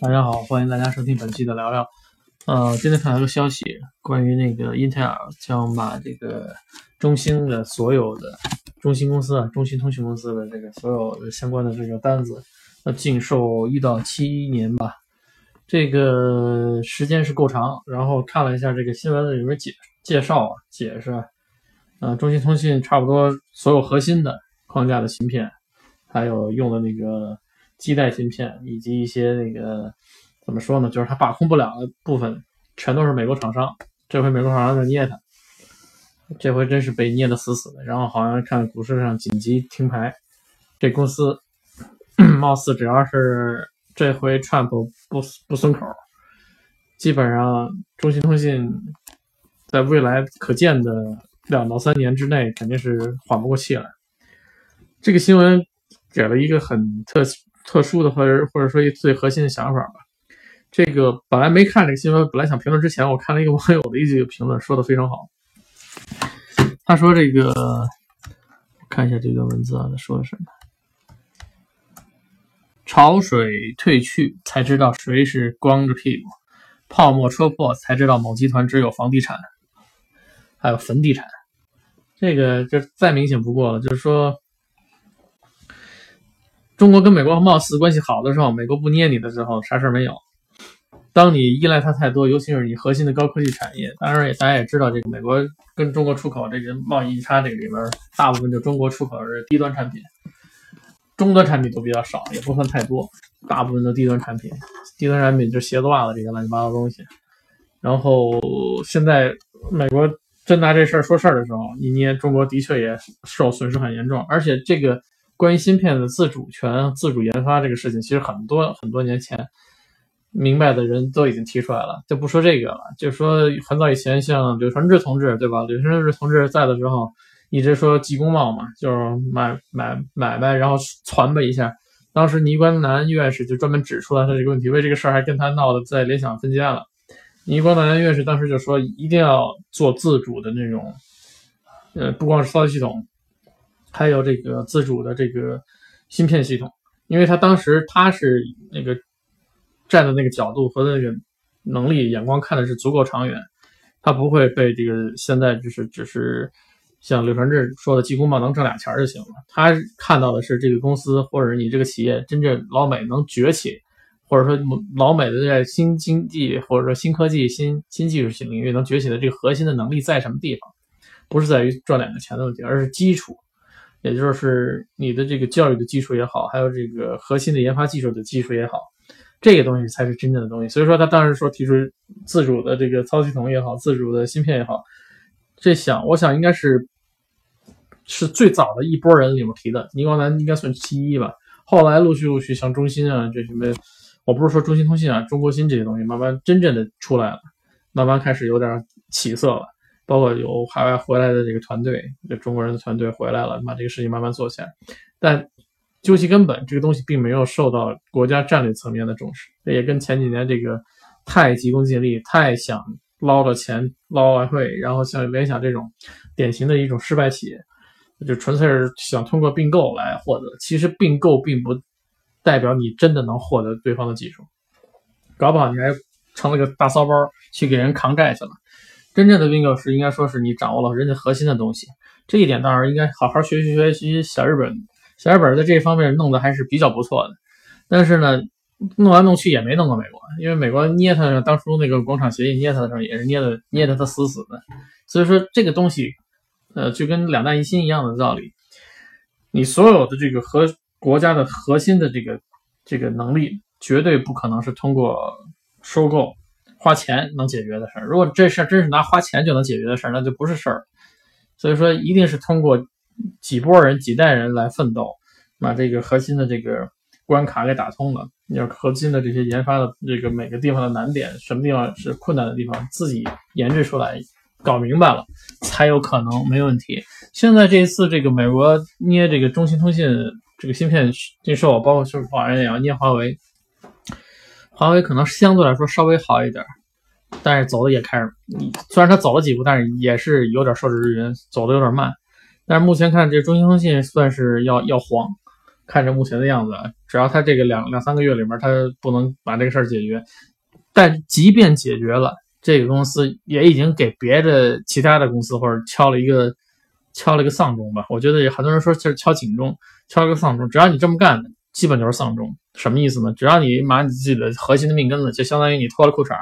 大家好，欢迎大家收听本期的聊聊。呃，今天看到一个消息，关于那个英特尔将把这个中兴的所有的中兴公司啊，中兴通讯公司的这个所有的相关的这个单子，要禁售一到七年吧。这个时间是够长。然后看了一下这个新闻的里面解介绍啊，解释，呃，中兴通讯差不多所有核心的框架的芯片，还有用的那个。基带芯片以及一些那个怎么说呢？就是它把控不了的部分，全都是美国厂商。这回美国厂商在捏它，这回真是被捏得死死的。然后好像看股市上紧急停牌，这公司 貌似只要是这回 Trump 不不松口，基本上中兴通讯在未来可见的两到三年之内肯定是缓不过气来。这个新闻给了一个很特。特殊的或者或者说一最核心的想法吧。这个本来没看这个新闻，本来想评论之前，我看了一个网友的一句评论，说的非常好。他说：“这个看一下这段文字啊，他说的什么？潮水退去才知道谁是光着屁股，泡沫戳破才知道某集团只有房地产，还有坟地产。这个就再明显不过了，就是说。”中国跟美国貌似关系好的时候，美国不捏你的时候，啥事儿没有。当你依赖它太多，尤其是你核心的高科技产业，当然也大家也知道，这个美国跟中国出口这个贸易逆差，这个里面大部分就中国出口是低端产品，中端产品都比较少，也不算太多，大部分都低端产品。低端产品就鞋子袜子这些乱七八糟东西。然后现在美国真拿这事儿说事儿的时候，一捏中国的确也受损失很严重，而且这个。关于芯片的自主权、自主研发这个事情，其实很多很多年前，明白的人都已经提出来了。就不说这个了，就说很早以前，像柳传志同志，对吧？柳传志同志在的时候，一直说技工贸嘛，就是买买买卖，然后传吧一下。当时倪光南院士就专门指出了他这个问题，为这个事儿还跟他闹得在联想分家了。倪光南院士当时就说，一定要做自主的那种，呃，不光是操作系统。还有这个自主的这个芯片系统，因为他当时他是那个站的那个角度和那个能力眼光看的是足够长远，他不会被这个现在就是只是像柳传志说的“技工贸能挣俩钱就行了”。他看到的是这个公司或者你这个企业真正老美能崛起，或者说老美的在新经济或者说新科技、新新技术领域能崛起的这个核心的能力在什么地方，不是在于赚两个钱的问题，而是基础。也就是你的这个教育的基础也好，还有这个核心的研发技术的基础也好，这个东西才是真正的东西。所以说，他当时说提出自主的这个操作系统也好，自主的芯片也好，这想我想应该是是最早的一波人里面提的。倪光南应该算其一吧。后来陆续陆续像中兴啊这什么，我不是说中兴通信啊，中国芯这些东西慢慢真正的出来了，慢慢开始有点起色了。包括有海外回来的这个团队，这中国人的团队回来了，把这个事情慢慢做起来。但究其根本，这个东西并没有受到国家战略层面的重视。这也跟前几年这个太急功近利、太想捞着钱、捞外汇，然后像联想这种典型的一种失败企业，就纯粹是想通过并购来获得。其实并购并不代表你真的能获得对方的技术，搞不好你还成了个大骚包去给人扛债去了。真正的并购是应该说是你掌握了人家核心的东西，这一点当然应该好好学习学习小日本。小日本在这方面弄得还是比较不错的，但是呢，弄来弄去也没弄过美国，因为美国捏他当初那个广场协议捏他的时候也是捏的捏的他死死的。所以说这个东西，呃，就跟两弹一星一样的道理，你所有的这个核国家的核心的这个这个能力，绝对不可能是通过收购。花钱能解决的事儿，如果这事儿真是拿花钱就能解决的事儿，那就不是事儿。所以说，一定是通过几波人、几代人来奋斗，把这个核心的这个关卡给打通了。要核心的这些研发的这个每个地方的难点，什么地方是困难的地方，自己研制出来，搞明白了，才有可能没问题。现在这一次，这个美国捏这个中兴通信这个芯片禁售，包括是华人也要捏华为。华为可能相对来说稍微好一点，但是走的也开始，虽然它走了几步，但是也是有点受制于人，走的有点慢。但是目前看，这中兴通信算是要要黄，看着目前的样子，只要他这个两两三个月里面他不能把这个事儿解决，但即便解决了，这个公司也已经给别的其他的公司或者敲了一个敲了一个丧钟吧。我觉得很多人说是敲警钟，敲了个丧钟。只要你这么干，基本就是丧钟。什么意思呢？只要你把你自己的核心的命根子，就相当于你脱了裤衩。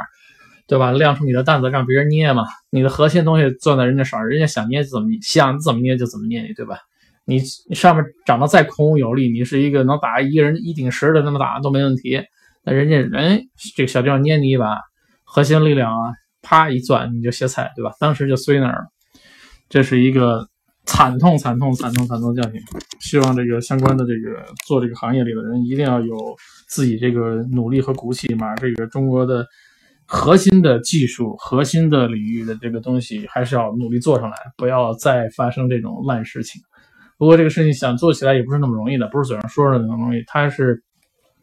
对吧？亮出你的担子让别人捏嘛，你的核心东西攥在人家手上，人家想捏就怎么捏，想怎么捏就怎么捏你，对吧？你上面长得再孔武有力，你是一个能打一个人一顶十的那么打都没问题。那人家人这个小地方捏你一把，核心力量啊，啪一攥你就歇菜，对吧？当时就碎那儿了。这是一个惨痛、惨痛、惨痛、惨痛教训。希望这个相关的这个做这个行业里的人一定要有自己这个努力和骨气，把这个中国的。核心的技术、核心的领域的这个东西，还是要努力做上来，不要再发生这种烂事情。不过这个事情想做起来也不是那么容易的，不是嘴上说说那么容易。它是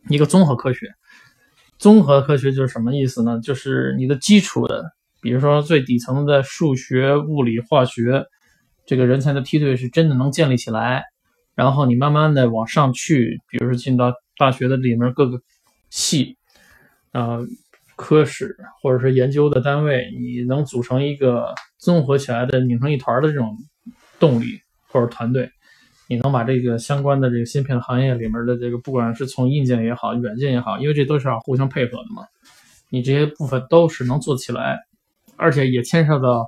一个综合科学。综合科学就是什么意思呢？就是你的基础的，比如说最底层的数学、物理、化学，这个人才的梯队是真的能建立起来。然后你慢慢的往上去，比如说进到大学的里面各个系，啊。科室或者是研究的单位，你能组成一个综合起来的拧成一团的这种动力或者团队，你能把这个相关的这个芯片行业里面的这个，不管是从硬件也好，软件也好，因为这都是要互相配合的嘛，你这些部分都是能做起来，而且也牵涉到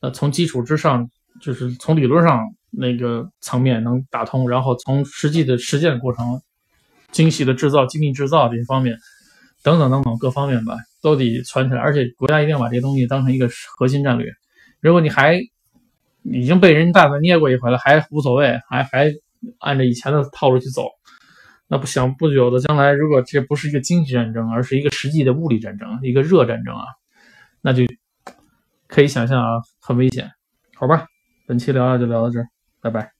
呃从基础之上，就是从理论上那个层面能打通，然后从实际的实践过程、精细的制造、精密制造这些方面。等等等等各方面吧，都得传起来，而且国家一定要把这东西当成一个核心战略。如果你还已经被人大子捏过一回了，还无所谓，还还按照以前的套路去走，那不想不久的将来，如果这不是一个经济战争，而是一个实际的物理战争，一个热战争啊，那就可以想象啊，很危险。好吧，本期聊聊就聊到这儿，拜拜。